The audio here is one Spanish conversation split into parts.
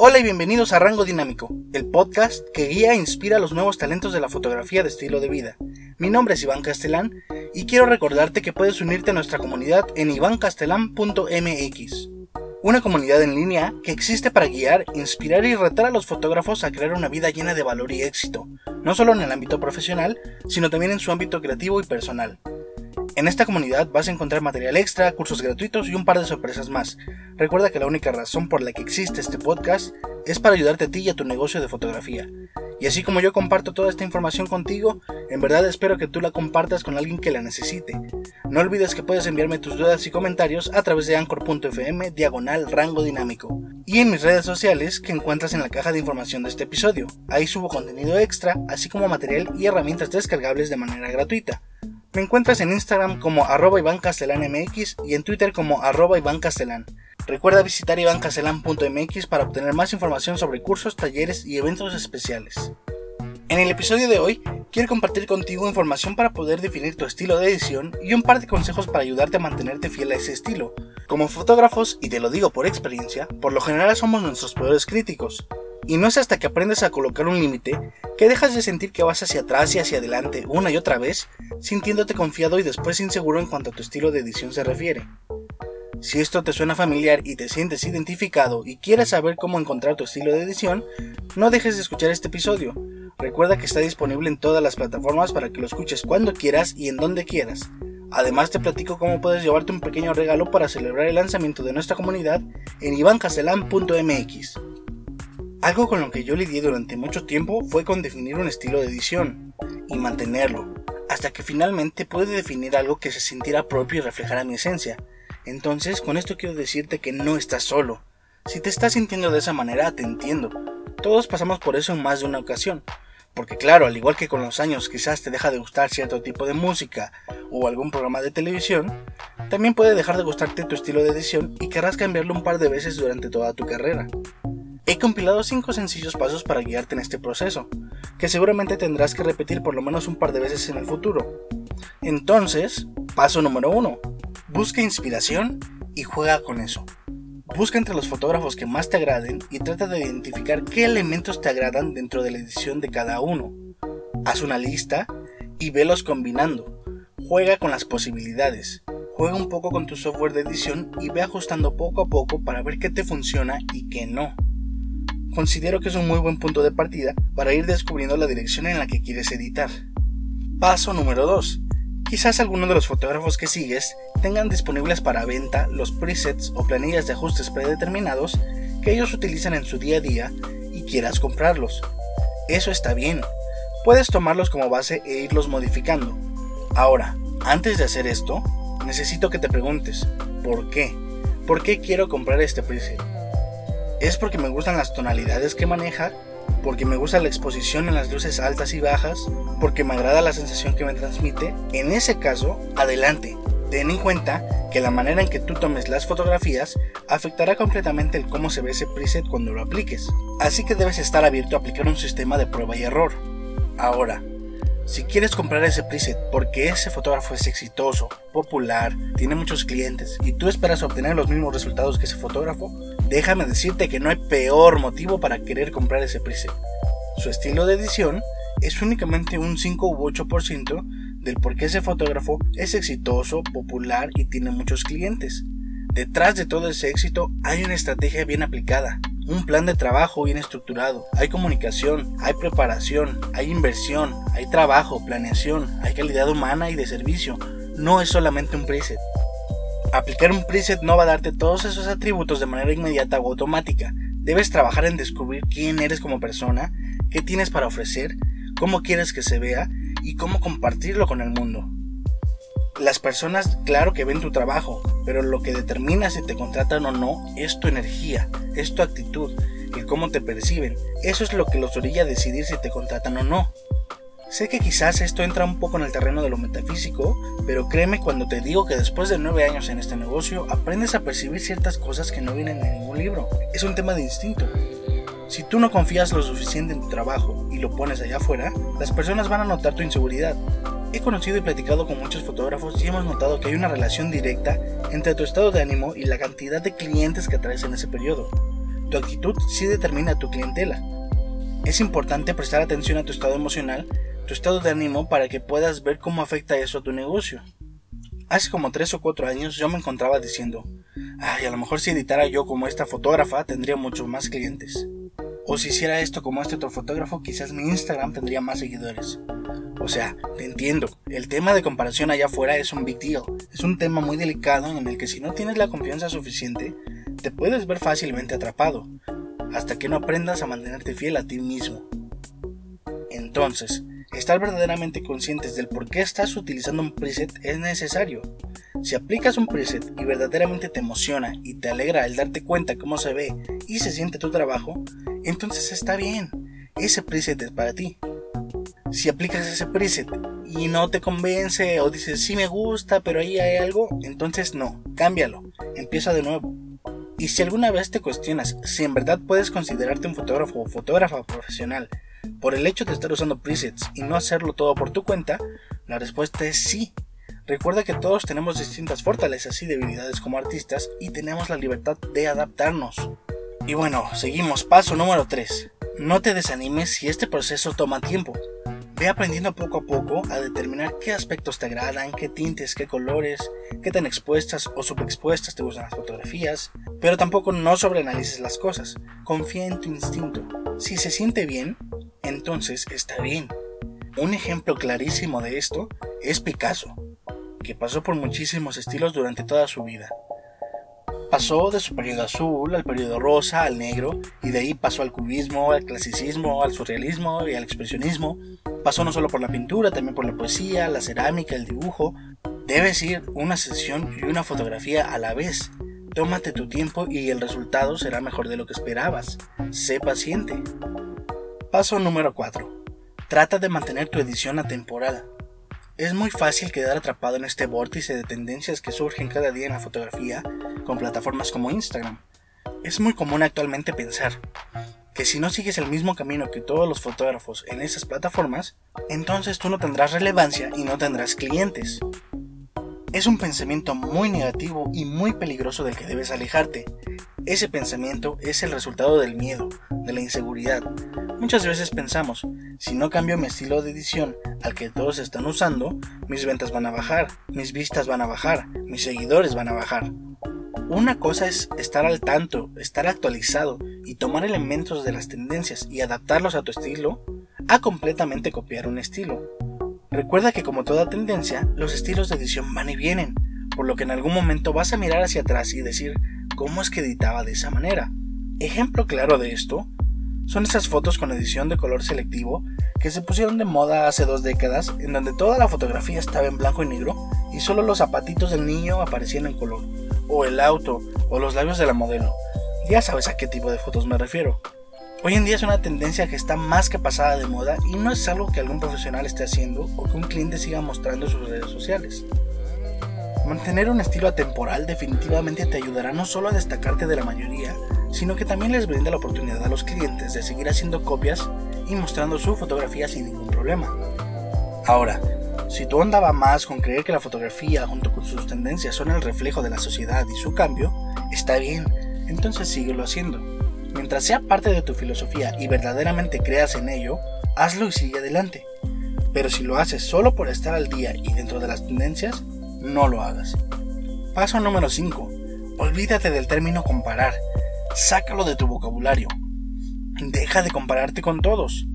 Hola y bienvenidos a Rango Dinámico, el podcast que guía e inspira a los nuevos talentos de la fotografía de estilo de vida. Mi nombre es Iván Castelán y quiero recordarte que puedes unirte a nuestra comunidad en ivancastelán.mx, una comunidad en línea que existe para guiar, inspirar y retar a los fotógrafos a crear una vida llena de valor y éxito, no solo en el ámbito profesional, sino también en su ámbito creativo y personal. En esta comunidad vas a encontrar material extra, cursos gratuitos y un par de sorpresas más. Recuerda que la única razón por la que existe este podcast es para ayudarte a ti y a tu negocio de fotografía. Y así como yo comparto toda esta información contigo, en verdad espero que tú la compartas con alguien que la necesite. No olvides que puedes enviarme tus dudas y comentarios a través de anchor.fm diagonal rango dinámico y en mis redes sociales que encuentras en la caja de información de este episodio. Ahí subo contenido extra, así como material y herramientas descargables de manera gratuita. Me encuentras en Instagram como arroba Iván MX y en Twitter como arroba Iván Recuerda visitar ivancastelan.mx para obtener más información sobre cursos, talleres y eventos especiales. En el episodio de hoy quiero compartir contigo información para poder definir tu estilo de edición y un par de consejos para ayudarte a mantenerte fiel a ese estilo. Como fotógrafos, y te lo digo por experiencia, por lo general somos nuestros peores críticos. Y no es hasta que aprendes a colocar un límite que dejas de sentir que vas hacia atrás y hacia adelante una y otra vez, sintiéndote confiado y después inseguro en cuanto a tu estilo de edición se refiere. Si esto te suena familiar y te sientes identificado y quieres saber cómo encontrar tu estilo de edición, no dejes de escuchar este episodio. Recuerda que está disponible en todas las plataformas para que lo escuches cuando quieras y en donde quieras. Además te platico cómo puedes llevarte un pequeño regalo para celebrar el lanzamiento de nuestra comunidad en ivancastelan.mx. Algo con lo que yo lidié durante mucho tiempo fue con definir un estilo de edición y mantenerlo, hasta que finalmente pude definir algo que se sintiera propio y reflejara mi esencia. Entonces, con esto quiero decirte que no estás solo. Si te estás sintiendo de esa manera, te entiendo. Todos pasamos por eso en más de una ocasión. Porque claro, al igual que con los años quizás te deja de gustar cierto tipo de música o algún programa de televisión, también puede dejar de gustarte tu estilo de edición y querrás cambiarlo un par de veces durante toda tu carrera. He compilado 5 sencillos pasos para guiarte en este proceso, que seguramente tendrás que repetir por lo menos un par de veces en el futuro. Entonces, paso número 1. Busca inspiración y juega con eso. Busca entre los fotógrafos que más te agraden y trata de identificar qué elementos te agradan dentro de la edición de cada uno. Haz una lista y velos combinando. Juega con las posibilidades. Juega un poco con tu software de edición y ve ajustando poco a poco para ver qué te funciona y qué no considero que es un muy buen punto de partida para ir descubriendo la dirección en la que quieres editar. Paso número 2. Quizás algunos de los fotógrafos que sigues tengan disponibles para venta los presets o planillas de ajustes predeterminados que ellos utilizan en su día a día y quieras comprarlos. Eso está bien. Puedes tomarlos como base e irlos modificando. Ahora, antes de hacer esto, necesito que te preguntes, ¿por qué? ¿Por qué quiero comprar este preset? Es porque me gustan las tonalidades que maneja, porque me gusta la exposición en las luces altas y bajas, porque me agrada la sensación que me transmite, en ese caso, adelante. Ten en cuenta que la manera en que tú tomes las fotografías afectará completamente el cómo se ve ese preset cuando lo apliques. Así que debes estar abierto a aplicar un sistema de prueba y error. Ahora, si quieres comprar ese preset porque ese fotógrafo es exitoso, popular, tiene muchos clientes y tú esperas obtener los mismos resultados que ese fotógrafo, déjame decirte que no hay peor motivo para querer comprar ese preset. Su estilo de edición es únicamente un 5 u 8% del por qué ese fotógrafo es exitoso, popular y tiene muchos clientes. Detrás de todo ese éxito hay una estrategia bien aplicada, un plan de trabajo bien estructurado, hay comunicación, hay preparación, hay inversión, hay trabajo, planeación, hay calidad humana y de servicio. No es solamente un preset. Aplicar un preset no va a darte todos esos atributos de manera inmediata o automática. Debes trabajar en descubrir quién eres como persona, qué tienes para ofrecer, cómo quieres que se vea y cómo compartirlo con el mundo. Las personas, claro que ven tu trabajo, pero lo que determina si te contratan o no es tu energía, es tu actitud, el cómo te perciben. Eso es lo que los orilla a decidir si te contratan o no. Sé que quizás esto entra un poco en el terreno de lo metafísico, pero créeme cuando te digo que después de nueve años en este negocio aprendes a percibir ciertas cosas que no vienen en ningún libro. Es un tema de instinto. Si tú no confías lo suficiente en tu trabajo y lo pones allá afuera, las personas van a notar tu inseguridad. He conocido y platicado con muchos fotógrafos y hemos notado que hay una relación directa entre tu estado de ánimo y la cantidad de clientes que atraes en ese periodo. tu actitud sí determina tu clientela. Es importante prestar atención a tu estado emocional, tu estado de ánimo para que puedas ver cómo afecta eso a tu negocio. Hace como 3 o 4 años yo me encontraba diciendo, ay, a lo mejor si editara yo como esta fotógrafa tendría muchos más clientes. O si hiciera esto como este otro fotógrafo, quizás mi Instagram tendría más seguidores. O sea, te entiendo, el tema de comparación allá afuera es un big deal. Es un tema muy delicado en el que si no tienes la confianza suficiente, te puedes ver fácilmente atrapado, hasta que no aprendas a mantenerte fiel a ti mismo. Entonces, estar verdaderamente conscientes del por qué estás utilizando un preset es necesario. Si aplicas un preset y verdaderamente te emociona y te alegra el darte cuenta cómo se ve y se siente tu trabajo, entonces está bien, ese preset es para ti. Si aplicas ese preset y no te convence o dices sí me gusta pero ahí hay algo, entonces no, cámbialo, empieza de nuevo. Y si alguna vez te cuestionas si en verdad puedes considerarte un fotógrafo o fotógrafa profesional por el hecho de estar usando presets y no hacerlo todo por tu cuenta, la respuesta es sí. Recuerda que todos tenemos distintas fortalezas y debilidades como artistas y tenemos la libertad de adaptarnos. Y bueno, seguimos. Paso número 3. No te desanimes si este proceso toma tiempo. Ve aprendiendo poco a poco a determinar qué aspectos te agradan, qué tintes, qué colores, qué tan expuestas o subexpuestas te gustan las fotografías, pero tampoco no sobreanalices las cosas. Confía en tu instinto. Si se siente bien, entonces está bien. Un ejemplo clarísimo de esto es Picasso, que pasó por muchísimos estilos durante toda su vida. Pasó de su periodo azul al periodo rosa, al negro, y de ahí pasó al cubismo, al clasicismo, al surrealismo y al expresionismo. Pasó no solo por la pintura, también por la poesía, la cerámica, el dibujo. Debes ir una sesión y una fotografía a la vez. Tómate tu tiempo y el resultado será mejor de lo que esperabas. Sé paciente. Paso número 4. Trata de mantener tu edición atemporal. Es muy fácil quedar atrapado en este vórtice de tendencias que surgen cada día en la fotografía con plataformas como Instagram. Es muy común actualmente pensar que si no sigues el mismo camino que todos los fotógrafos en esas plataformas, entonces tú no tendrás relevancia y no tendrás clientes. Es un pensamiento muy negativo y muy peligroso del que debes alejarte. Ese pensamiento es el resultado del miedo, de la inseguridad. Muchas veces pensamos, si no cambio mi estilo de edición al que todos están usando, mis ventas van a bajar, mis vistas van a bajar, mis seguidores van a bajar. Una cosa es estar al tanto, estar actualizado y tomar elementos de las tendencias y adaptarlos a tu estilo, a completamente copiar un estilo. Recuerda que como toda tendencia, los estilos de edición van y vienen, por lo que en algún momento vas a mirar hacia atrás y decir, ¿cómo es que editaba de esa manera? Ejemplo claro de esto son esas fotos con edición de color selectivo que se pusieron de moda hace dos décadas, en donde toda la fotografía estaba en blanco y negro y solo los zapatitos del niño aparecían en color o el auto, o los labios de la modelo. Ya sabes a qué tipo de fotos me refiero. Hoy en día es una tendencia que está más que pasada de moda y no es algo que algún profesional esté haciendo o que un cliente siga mostrando en sus redes sociales. Mantener un estilo atemporal definitivamente te ayudará no solo a destacarte de la mayoría, sino que también les brinda la oportunidad a los clientes de seguir haciendo copias y mostrando su fotografía sin ningún problema. Ahora, si tú andaba más con creer que la fotografía junto con sus tendencias son el reflejo de la sociedad y su cambio, está bien, entonces síguelo haciendo. Mientras sea parte de tu filosofía y verdaderamente creas en ello, hazlo y sigue adelante. Pero si lo haces solo por estar al día y dentro de las tendencias, no lo hagas. Paso número 5. Olvídate del término comparar. Sácalo de tu vocabulario. Deja de compararte con todos.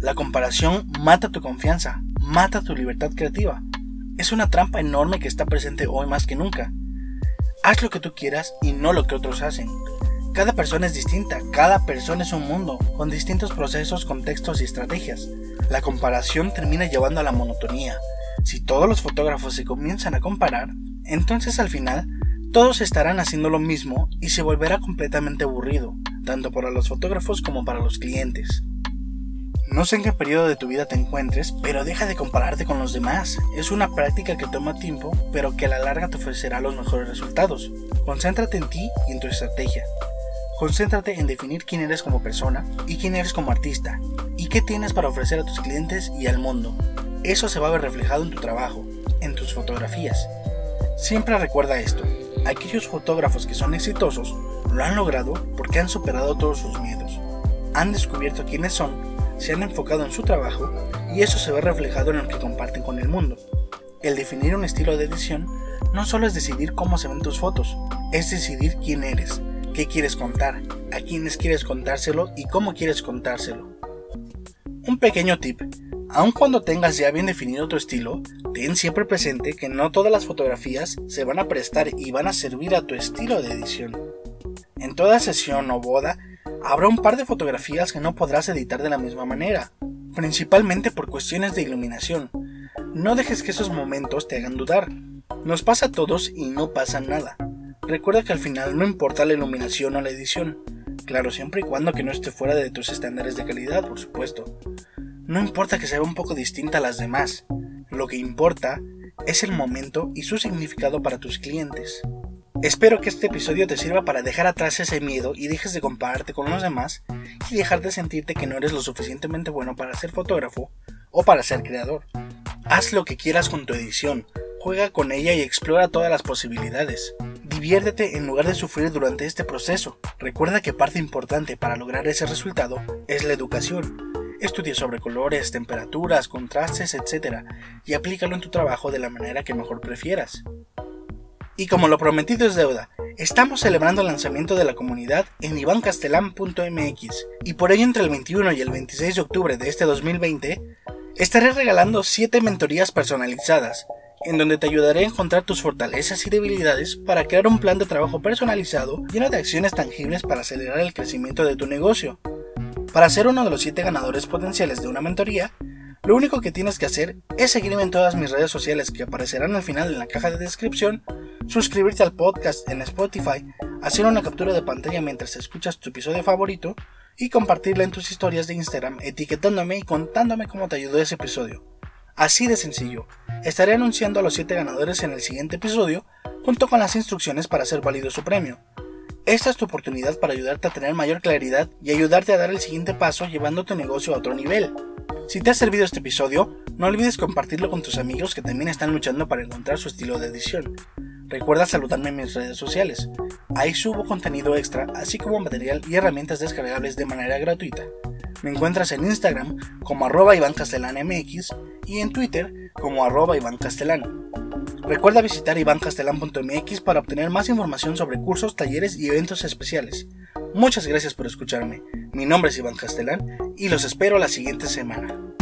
La comparación mata tu confianza, mata tu libertad creativa. Es una trampa enorme que está presente hoy más que nunca. Haz lo que tú quieras y no lo que otros hacen. Cada persona es distinta, cada persona es un mundo, con distintos procesos, contextos y estrategias. La comparación termina llevando a la monotonía. Si todos los fotógrafos se comienzan a comparar, entonces al final todos estarán haciendo lo mismo y se volverá completamente aburrido, tanto para los fotógrafos como para los clientes. No sé en qué periodo de tu vida te encuentres, pero deja de compararte con los demás. Es una práctica que toma tiempo, pero que a la larga te ofrecerá los mejores resultados. Concéntrate en ti y en tu estrategia. Concéntrate en definir quién eres como persona y quién eres como artista, qué tienes para ofrecer a tus clientes y al mundo. Eso se va a ver reflejado en tu trabajo, en tus fotografías. Siempre recuerda esto, Aquellos fotógrafos que son exitosos lo han logrado porque han superado todos sus miedos, han descubierto quiénes son, se han enfocado en su trabajo y eso se ve reflejado en lo que comparten con el mundo. El definir un estilo de edición no solo es decidir cómo se ven tus fotos, es decidir quién eres, qué quieres contar, a quiénes quieres contárselo y cómo quieres contárselo. Un pequeño tip, aun cuando tengas ya bien definido tu estilo, ten siempre presente que no todas las fotografías se van a prestar y van a servir a tu estilo de edición. En toda sesión o boda habrá un par de fotografías que no podrás editar de la misma manera, principalmente por cuestiones de iluminación. No dejes que esos momentos te hagan dudar. Nos pasa a todos y no pasa nada. Recuerda que al final no importa la iluminación o la edición. Claro, siempre y cuando que no esté fuera de tus estándares de calidad, por supuesto. No importa que sea un poco distinta a las demás. Lo que importa es el momento y su significado para tus clientes. Espero que este episodio te sirva para dejar atrás ese miedo y dejes de compararte con los demás y dejar de sentirte que no eres lo suficientemente bueno para ser fotógrafo o para ser creador. Haz lo que quieras con tu edición, juega con ella y explora todas las posibilidades. Diviértete en lugar de sufrir durante este proceso. Recuerda que parte importante para lograr ese resultado es la educación. Estudia sobre colores, temperaturas, contrastes, etc. y aplícalo en tu trabajo de la manera que mejor prefieras. Y como lo prometido es deuda, estamos celebrando el lanzamiento de la comunidad en ivancastelan.mx y por ello entre el 21 y el 26 de octubre de este 2020 estaré regalando 7 mentorías personalizadas en donde te ayudaré a encontrar tus fortalezas y debilidades para crear un plan de trabajo personalizado lleno de acciones tangibles para acelerar el crecimiento de tu negocio. Para ser uno de los 7 ganadores potenciales de una mentoría, lo único que tienes que hacer es seguirme en todas mis redes sociales que aparecerán al final en la caja de descripción, suscribirte al podcast en Spotify, hacer una captura de pantalla mientras escuchas tu episodio favorito y compartirla en tus historias de Instagram etiquetándome y contándome cómo te ayudó ese episodio. Así de sencillo. Estaré anunciando a los 7 ganadores en el siguiente episodio junto con las instrucciones para hacer válido su premio. Esta es tu oportunidad para ayudarte a tener mayor claridad y ayudarte a dar el siguiente paso llevando tu negocio a otro nivel. Si te ha servido este episodio, no olvides compartirlo con tus amigos que también están luchando para encontrar su estilo de edición. Recuerda saludarme en mis redes sociales. Ahí subo contenido extra, así como material y herramientas descargables de manera gratuita. Me encuentras en Instagram como arroba MX y en Twitter como arroba Castellán. Recuerda visitar ivancastelan.mx para obtener más información sobre cursos, talleres y eventos especiales. Muchas gracias por escucharme. Mi nombre es Iván Castelán y los espero la siguiente semana.